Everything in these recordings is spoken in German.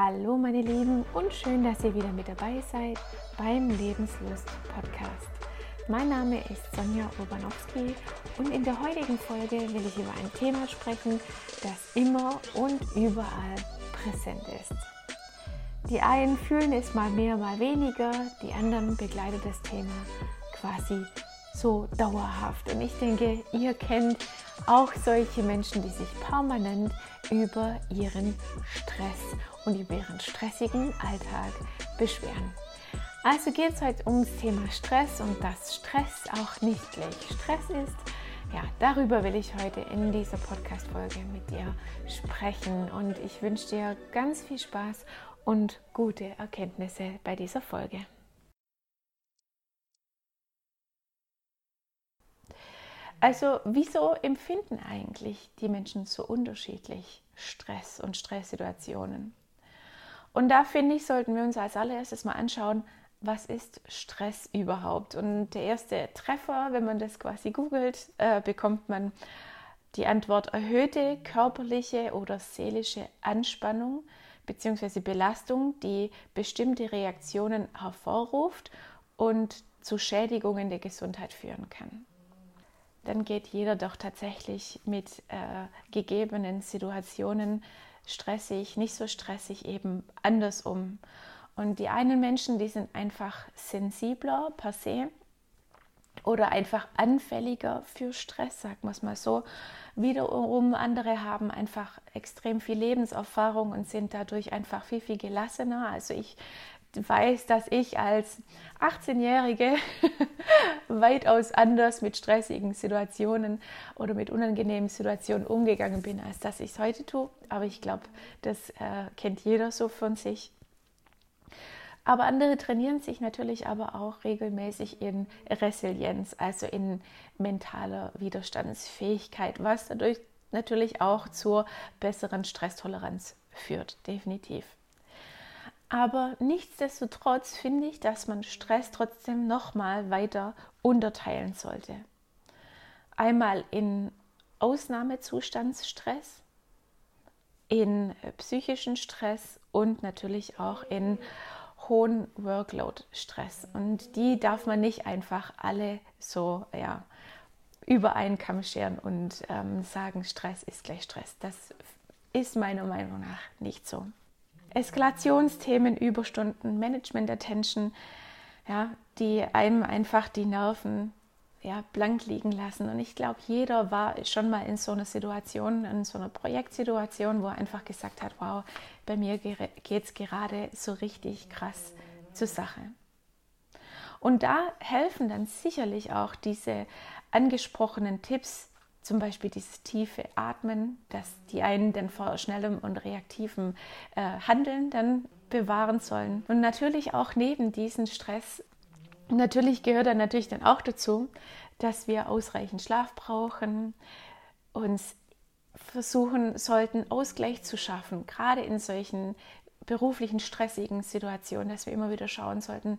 Hallo meine Lieben und schön, dass ihr wieder mit dabei seid beim Lebenslust Podcast. Mein Name ist Sonja Urbanowski und in der heutigen Folge will ich über ein Thema sprechen, das immer und überall präsent ist. Die einen fühlen es mal mehr, mal weniger, die anderen begleitet das Thema quasi so dauerhaft. Und ich denke, ihr kennt auch solche Menschen, die sich permanent über ihren Stress und über ihren stressigen Alltag beschweren. Also geht es heute ums Thema Stress und dass Stress auch nicht gleich Stress ist. Ja, darüber will ich heute in dieser Podcast-Folge mit dir sprechen und ich wünsche dir ganz viel Spaß und gute Erkenntnisse bei dieser Folge. Also wieso empfinden eigentlich die Menschen so unterschiedlich Stress und Stresssituationen? Und da finde ich, sollten wir uns als allererstes mal anschauen, was ist Stress überhaupt? Und der erste Treffer, wenn man das quasi googelt, äh, bekommt man die Antwort erhöhte körperliche oder seelische Anspannung bzw. Belastung, die bestimmte Reaktionen hervorruft und zu Schädigungen der Gesundheit führen kann dann geht jeder doch tatsächlich mit äh, gegebenen Situationen stressig, nicht so stressig eben anders um. Und die einen Menschen, die sind einfach sensibler per se oder einfach anfälliger für Stress, sagen wir es mal so. Wiederum andere haben einfach extrem viel Lebenserfahrung und sind dadurch einfach viel, viel gelassener. Also ich weiß, dass ich als 18-Jährige weitaus anders mit stressigen Situationen oder mit unangenehmen Situationen umgegangen bin, als dass ich es heute tue. Aber ich glaube, das äh, kennt jeder so von sich. Aber andere trainieren sich natürlich aber auch regelmäßig in Resilienz, also in mentaler Widerstandsfähigkeit, was dadurch natürlich auch zur besseren Stresstoleranz führt, definitiv. Aber nichtsdestotrotz finde ich, dass man Stress trotzdem nochmal weiter unterteilen sollte. Einmal in Ausnahmezustandsstress, in psychischen Stress und natürlich auch in hohen Workload-Stress. Und die darf man nicht einfach alle so ja, über einen Kamm scheren und ähm, sagen, Stress ist gleich Stress. Das ist meiner Meinung nach nicht so. Eskalationsthemen, Überstunden, Management Attention, ja, die einem einfach die Nerven ja, blank liegen lassen. Und ich glaube, jeder war schon mal in so einer Situation, in so einer Projektsituation, wo er einfach gesagt hat, wow, bei mir geht es gerade so richtig krass zur Sache. Und da helfen dann sicherlich auch diese angesprochenen Tipps, zum Beispiel dieses tiefe Atmen, das die einen dann vor schnellem und reaktivem äh, Handeln dann bewahren sollen. Und natürlich auch neben diesem Stress, natürlich gehört dann natürlich dann auch dazu, dass wir ausreichend Schlaf brauchen, uns versuchen sollten, Ausgleich zu schaffen, gerade in solchen beruflichen stressigen Situationen, dass wir immer wieder schauen sollten,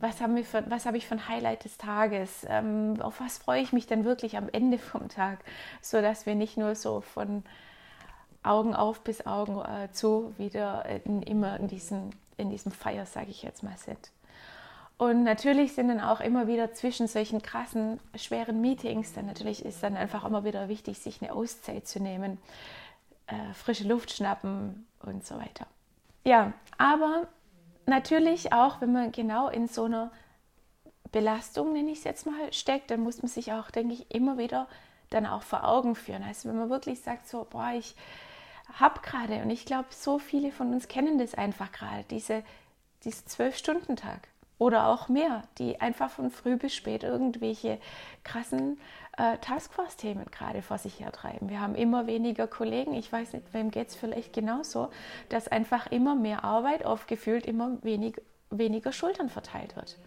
was, haben wir für, was habe ich für ein Highlight des Tages? Ähm, auf was freue ich mich denn wirklich am Ende vom Tag? So dass wir nicht nur so von Augen auf bis Augen äh, zu wieder in, immer in, diesen, in diesem Feier, sage ich jetzt mal, sind. Und natürlich sind dann auch immer wieder zwischen solchen krassen, schweren Meetings, dann natürlich ist dann einfach immer wieder wichtig, sich eine Auszeit zu nehmen, äh, frische Luft schnappen und so weiter. Ja, aber natürlich auch, wenn man genau in so einer Belastung, nenne ich es jetzt mal, steckt, dann muss man sich auch, denke ich, immer wieder dann auch vor Augen führen. Also wenn man wirklich sagt, so, boah, ich habe gerade, und ich glaube, so viele von uns kennen das einfach gerade, diese, diese Zwölf-Stunden-Tag oder auch mehr, die einfach von früh bis spät irgendwelche krassen äh, Taskforce-Themen gerade vor sich hertreiben. Wir haben immer weniger Kollegen. Ich weiß nicht, wem geht es vielleicht genauso, dass einfach immer mehr Arbeit aufgefühlt, immer wenig, weniger Schultern verteilt wird.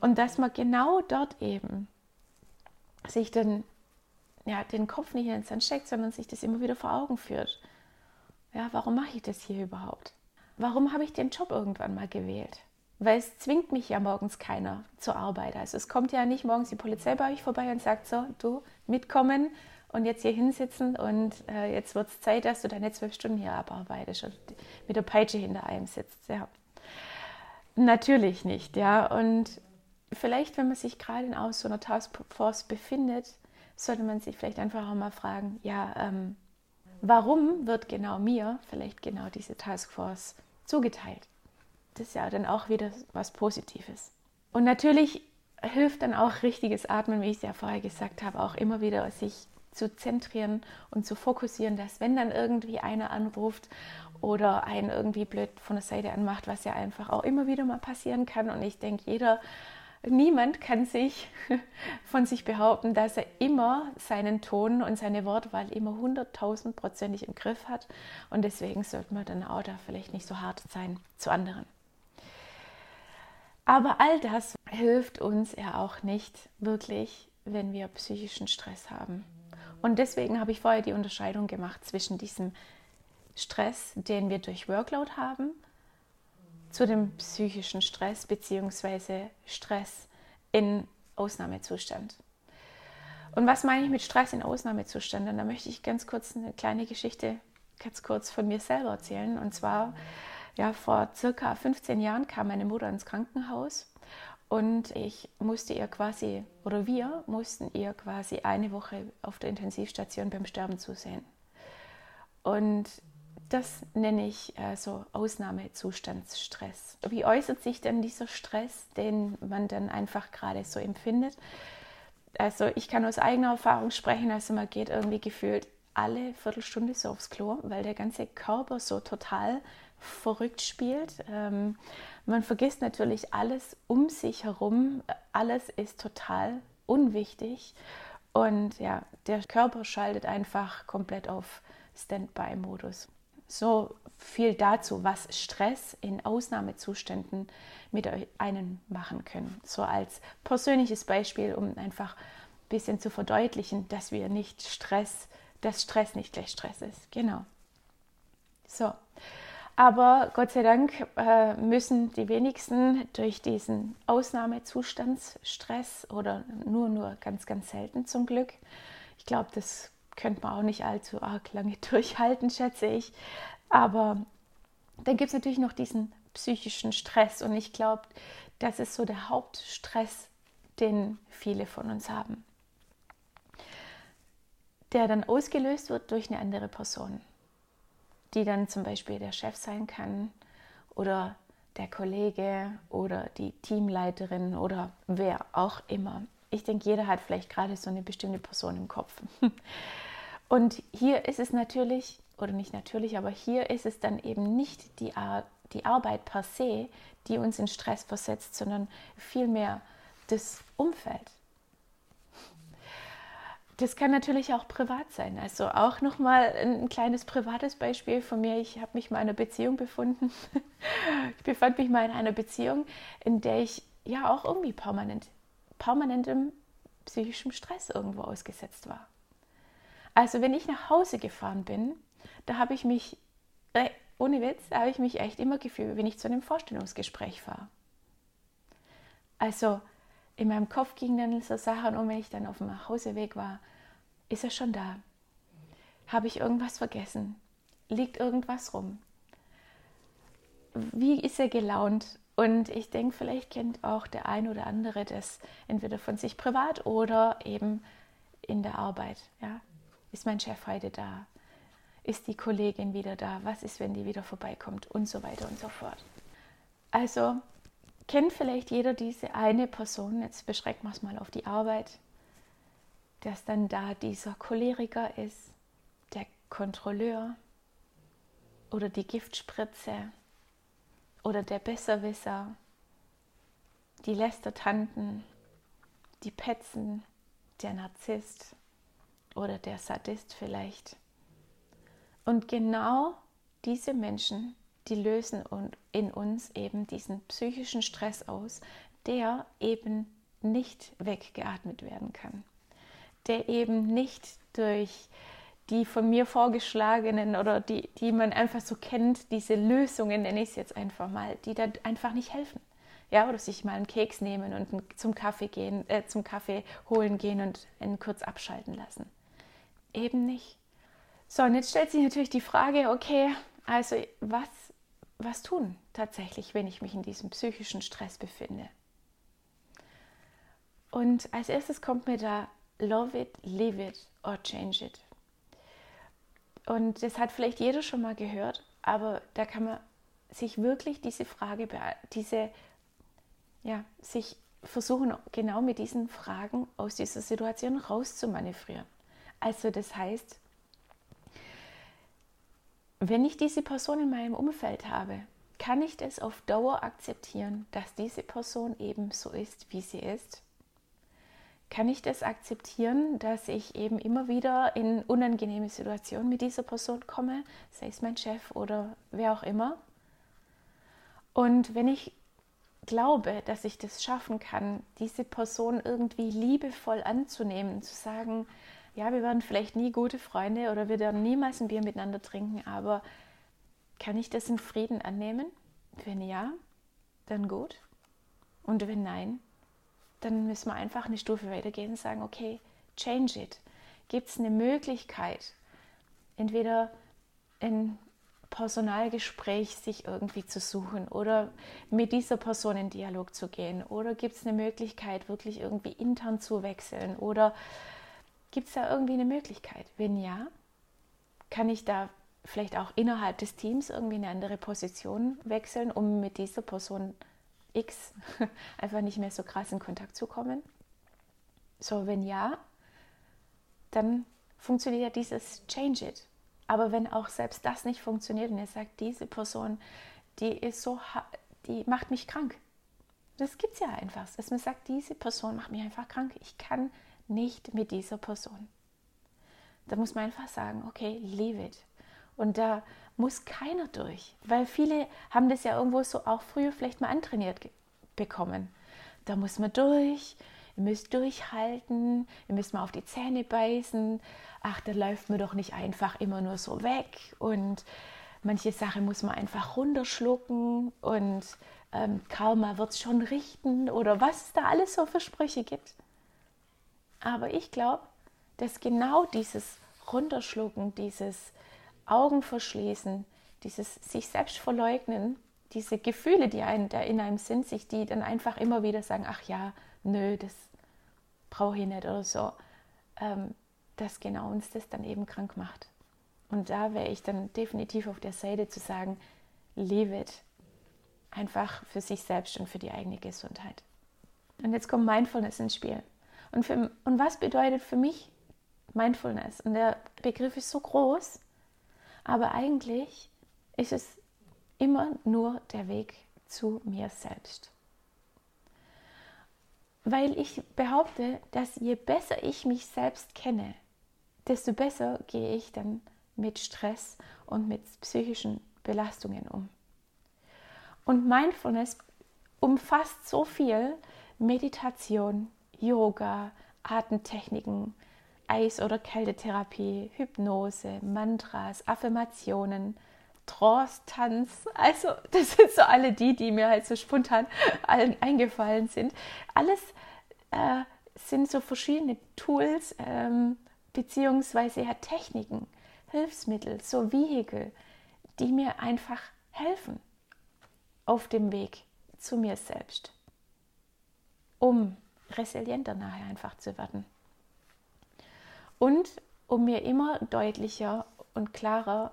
Und dass man genau dort eben sich dann ja, den Kopf nicht ins Sand steckt, sondern sich das immer wieder vor Augen führt. Ja, warum mache ich das hier überhaupt? Warum habe ich den Job irgendwann mal gewählt? Weil es zwingt mich ja morgens keiner zur Arbeit. Also es kommt ja nicht morgens die Polizei bei euch vorbei und sagt so, du mitkommen und jetzt hier hinsitzen und äh, jetzt wird es Zeit, dass du deine zwölf Stunden hier abarbeitest und mit der Peitsche hinter einem sitzt. Ja. Natürlich nicht, ja. Und vielleicht, wenn man sich gerade in so einer Taskforce befindet, sollte man sich vielleicht einfach auch mal fragen, ja, ähm, warum wird genau mir vielleicht genau diese Taskforce zugeteilt? Das ja dann auch wieder was Positives. Und natürlich hilft dann auch richtiges Atmen, wie ich es ja vorher gesagt habe, auch immer wieder sich zu zentrieren und zu fokussieren, dass wenn dann irgendwie einer anruft oder einen irgendwie blöd von der Seite anmacht, was ja einfach auch immer wieder mal passieren kann. Und ich denke, jeder, niemand kann sich von sich behaupten, dass er immer seinen Ton und seine Wortwahl immer hunderttausendprozentig im Griff hat. Und deswegen sollte man dann auch da vielleicht nicht so hart sein zu anderen. Aber all das hilft uns ja auch nicht wirklich, wenn wir psychischen Stress haben. Und deswegen habe ich vorher die Unterscheidung gemacht zwischen diesem Stress, den wir durch Workload haben, zu dem psychischen Stress bzw. Stress in Ausnahmezustand. Und was meine ich mit Stress in Ausnahmezustand? Und da möchte ich ganz kurz eine kleine Geschichte ganz kurz von mir selber erzählen. Und zwar ja, vor circa 15 Jahren kam meine Mutter ins Krankenhaus und ich musste ihr quasi, oder wir mussten ihr quasi eine Woche auf der Intensivstation beim Sterben zusehen. Und das nenne ich äh, so Ausnahmezustandsstress. Wie äußert sich denn dieser Stress, den man dann einfach gerade so empfindet? Also ich kann aus eigener Erfahrung sprechen, also man geht irgendwie gefühlt alle Viertelstunde so aufs Klo, weil der ganze Körper so total verrückt spielt. Ähm, man vergisst natürlich alles um sich herum. Alles ist total unwichtig. Und ja, der Körper schaltet einfach komplett auf Standby-Modus. So viel dazu, was Stress in Ausnahmezuständen mit einem machen können. So als persönliches Beispiel, um einfach ein bisschen zu verdeutlichen, dass wir nicht Stress, dass Stress nicht gleich Stress ist. Genau. So. Aber Gott sei Dank äh, müssen die wenigsten durch diesen Ausnahmezustandsstress oder nur, nur ganz, ganz selten zum Glück. Ich glaube, das könnte man auch nicht allzu arg lange durchhalten, schätze ich. Aber dann gibt es natürlich noch diesen psychischen Stress und ich glaube, das ist so der Hauptstress, den viele von uns haben, der dann ausgelöst wird durch eine andere Person die dann zum Beispiel der Chef sein kann oder der Kollege oder die Teamleiterin oder wer auch immer. Ich denke, jeder hat vielleicht gerade so eine bestimmte Person im Kopf. Und hier ist es natürlich, oder nicht natürlich, aber hier ist es dann eben nicht die, Ar die Arbeit per se, die uns in Stress versetzt, sondern vielmehr das Umfeld. Das kann natürlich auch privat sein. Also auch nochmal ein kleines privates Beispiel von mir. Ich habe mich mal in einer Beziehung befunden. ich befand mich mal in einer Beziehung, in der ich ja auch irgendwie permanent, permanentem psychischem Stress irgendwo ausgesetzt war. Also wenn ich nach Hause gefahren bin, da habe ich mich, äh, ohne Witz, habe ich mich echt immer gefühlt, wenn ich zu einem Vorstellungsgespräch fahre. Also in meinem Kopf gingen dann so Sachen um, wenn ich dann auf dem Nachhauseweg war. Ist er schon da? Habe ich irgendwas vergessen? Liegt irgendwas rum? Wie ist er gelaunt? Und ich denke, vielleicht kennt auch der ein oder andere das entweder von sich privat oder eben in der Arbeit. Ja? Ist mein Chef heute da? Ist die Kollegin wieder da? Was ist, wenn die wieder vorbeikommt? Und so weiter und so fort. Also kennt vielleicht jeder diese eine Person, jetzt beschränken wir es mal auf die Arbeit, dass dann da dieser Choleriker ist, der Kontrolleur oder die Giftspritze oder der Besserwisser, die Lästertanten, die Petzen, der Narzisst oder der Sadist vielleicht. Und genau diese Menschen die lösen in uns eben diesen psychischen Stress aus, der eben nicht weggeatmet werden kann, der eben nicht durch die von mir vorgeschlagenen oder die, die man einfach so kennt, diese Lösungen, nenne ich es jetzt einfach mal, die dann einfach nicht helfen. Ja, oder sich mal einen Keks nehmen und zum Kaffee gehen, äh, zum Kaffee holen gehen und ihn kurz abschalten lassen. eben nicht. So, und jetzt stellt sich natürlich die Frage, okay, also was, was tun tatsächlich, wenn ich mich in diesem psychischen Stress befinde? Und als erstes kommt mir da Love it, leave it or change it. Und das hat vielleicht jeder schon mal gehört, aber da kann man sich wirklich diese Frage, diese, ja, sich versuchen, genau mit diesen Fragen aus dieser Situation rauszumanövrieren. Also das heißt, wenn ich diese Person in meinem Umfeld habe, kann ich das auf Dauer akzeptieren, dass diese Person eben so ist, wie sie ist? Kann ich das akzeptieren, dass ich eben immer wieder in unangenehme Situationen mit dieser Person komme, sei es mein Chef oder wer auch immer? Und wenn ich glaube, dass ich das schaffen kann, diese Person irgendwie liebevoll anzunehmen, zu sagen, ja, wir werden vielleicht nie gute Freunde oder wir werden niemals ein Bier miteinander trinken, aber kann ich das in Frieden annehmen? Wenn ja, dann gut. Und wenn nein, dann müssen wir einfach eine Stufe weitergehen und sagen, okay, change it. Gibt es eine Möglichkeit, entweder ein Personalgespräch sich irgendwie zu suchen oder mit dieser Person in Dialog zu gehen? Oder gibt es eine Möglichkeit, wirklich irgendwie intern zu wechseln? Oder Gibt es da irgendwie eine Möglichkeit? Wenn ja, kann ich da vielleicht auch innerhalb des Teams irgendwie eine andere Position wechseln, um mit dieser Person X einfach nicht mehr so krass in Kontakt zu kommen? So, wenn ja, dann funktioniert ja dieses Change It. Aber wenn auch selbst das nicht funktioniert und ihr sagt, diese Person, die ist so, die macht mich krank. Das gibt es ja einfach, dass man sagt, diese Person macht mich einfach krank. Ich kann nicht mit dieser Person. Da muss man einfach sagen, okay, leave it. Und da muss keiner durch, weil viele haben das ja irgendwo so auch früher vielleicht mal antrainiert bekommen. Da muss man durch, ihr müsst durchhalten, ihr müsst mal auf die Zähne beißen. Ach, da läuft man doch nicht einfach immer nur so weg. Und manche Sachen muss man einfach runterschlucken und ähm, Karma wird es schon richten oder was es da alles so für Sprüche gibt. Aber ich glaube, dass genau dieses Runterschlucken, dieses Augenverschließen, dieses sich selbst verleugnen, diese Gefühle, die ein, da in einem sind, sich die dann einfach immer wieder sagen, ach ja, nö, das brauche ich nicht oder so, ähm, dass genau uns das dann eben krank macht. Und da wäre ich dann definitiv auf der Seite zu sagen, leave it. Einfach für sich selbst und für die eigene Gesundheit. Und jetzt kommt Mindfulness ins Spiel. Und, für, und was bedeutet für mich Mindfulness? Und der Begriff ist so groß, aber eigentlich ist es immer nur der Weg zu mir selbst. Weil ich behaupte, dass je besser ich mich selbst kenne, desto besser gehe ich dann mit Stress und mit psychischen Belastungen um. Und Mindfulness umfasst so viel Meditation, Yoga, Atemtechniken, Eis- oder Kältetherapie, Hypnose, Mantras, Affirmationen, Trance, Tanz. Also, das sind so alle die, die mir halt so spontan allen eingefallen sind. Alles äh, sind so verschiedene Tools ähm, beziehungsweise ja Techniken, Hilfsmittel, so Vehikel, die mir einfach helfen auf dem Weg zu mir selbst, um resilienter nachher einfach zu werden. Und um mir immer deutlicher und klarer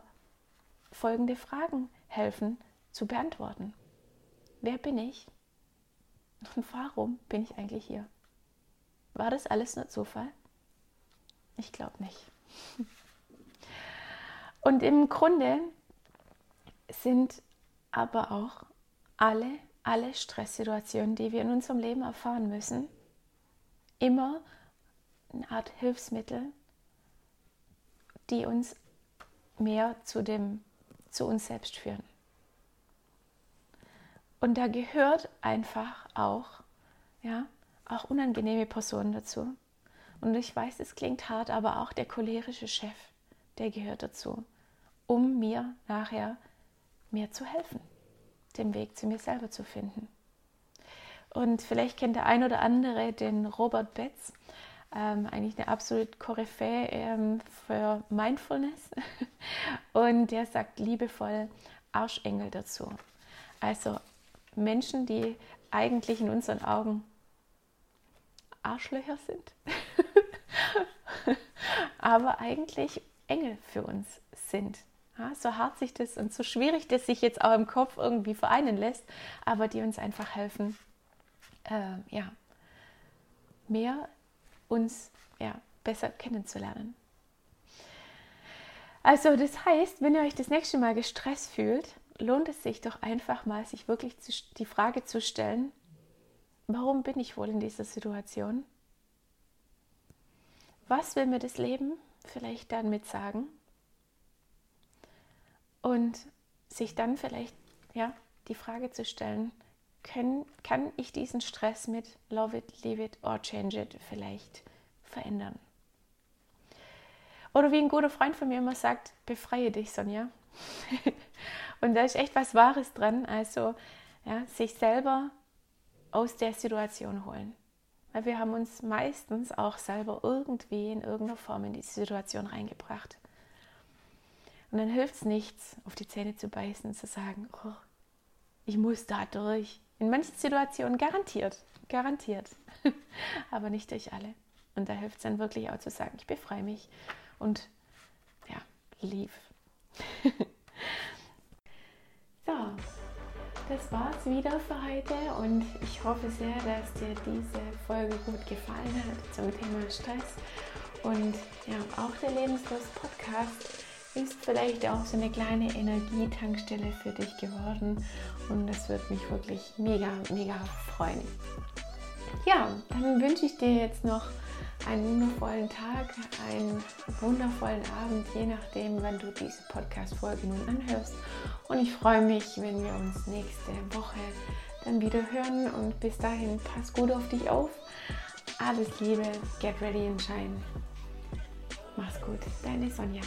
folgende Fragen helfen zu beantworten. Wer bin ich? Und warum bin ich eigentlich hier? War das alles nur Zufall? Ich glaube nicht. Und im Grunde sind aber auch alle, alle Stresssituationen, die wir in unserem Leben erfahren müssen, immer eine Art Hilfsmittel, die uns mehr zu, dem, zu uns selbst führen. Und da gehört einfach auch, ja, auch unangenehme Personen dazu. Und ich weiß, es klingt hart, aber auch der cholerische Chef, der gehört dazu, um mir nachher mehr zu helfen, den Weg zu mir selber zu finden. Und vielleicht kennt der ein oder andere den Robert Betz. Ähm, eigentlich eine absolute Koryphäe ähm, für Mindfulness. Und der sagt liebevoll Arschengel dazu. Also Menschen, die eigentlich in unseren Augen Arschlöcher sind, aber eigentlich Engel für uns sind. Ja, so hart sich das und so schwierig das sich jetzt auch im Kopf irgendwie vereinen lässt, aber die uns einfach helfen, äh, ja, mehr uns ja, besser kennenzulernen. Also das heißt, wenn ihr euch das nächste Mal gestresst fühlt, lohnt es sich doch einfach mal, sich wirklich die Frage zu stellen, warum bin ich wohl in dieser Situation? Was will mir das Leben vielleicht dann mit sagen? Und sich dann vielleicht ja, die Frage zu stellen, können, kann ich diesen Stress mit Love it, Leave it or Change it vielleicht verändern? Oder wie ein guter Freund von mir immer sagt, befreie dich, Sonja. Und da ist echt was Wahres dran. Also ja, sich selber aus der Situation holen. Weil wir haben uns meistens auch selber irgendwie in irgendeiner Form in diese Situation reingebracht. Und dann hilft es nichts, auf die Zähne zu beißen zu sagen, oh, ich muss da durch. In manchen Situationen garantiert, garantiert, aber nicht durch alle. Und da hilft es dann wirklich auch zu sagen, ich befreie mich und ja, lief. so, das war's wieder für heute und ich hoffe sehr, dass dir diese Folge gut gefallen hat zum Thema Stress. Und ja, auch der Lebenslos Podcast ist vielleicht auch so eine kleine Energietankstelle für dich geworden und das würde mich wirklich mega, mega freuen. Ja, dann wünsche ich dir jetzt noch einen wundervollen Tag, einen wundervollen Abend, je nachdem, wann du diese Podcast-Folge nun anhörst. Und ich freue mich, wenn wir uns nächste Woche dann wieder hören. Und bis dahin, pass gut auf dich auf. Alles Liebe, get ready and shine. Mach's gut, deine Sonja.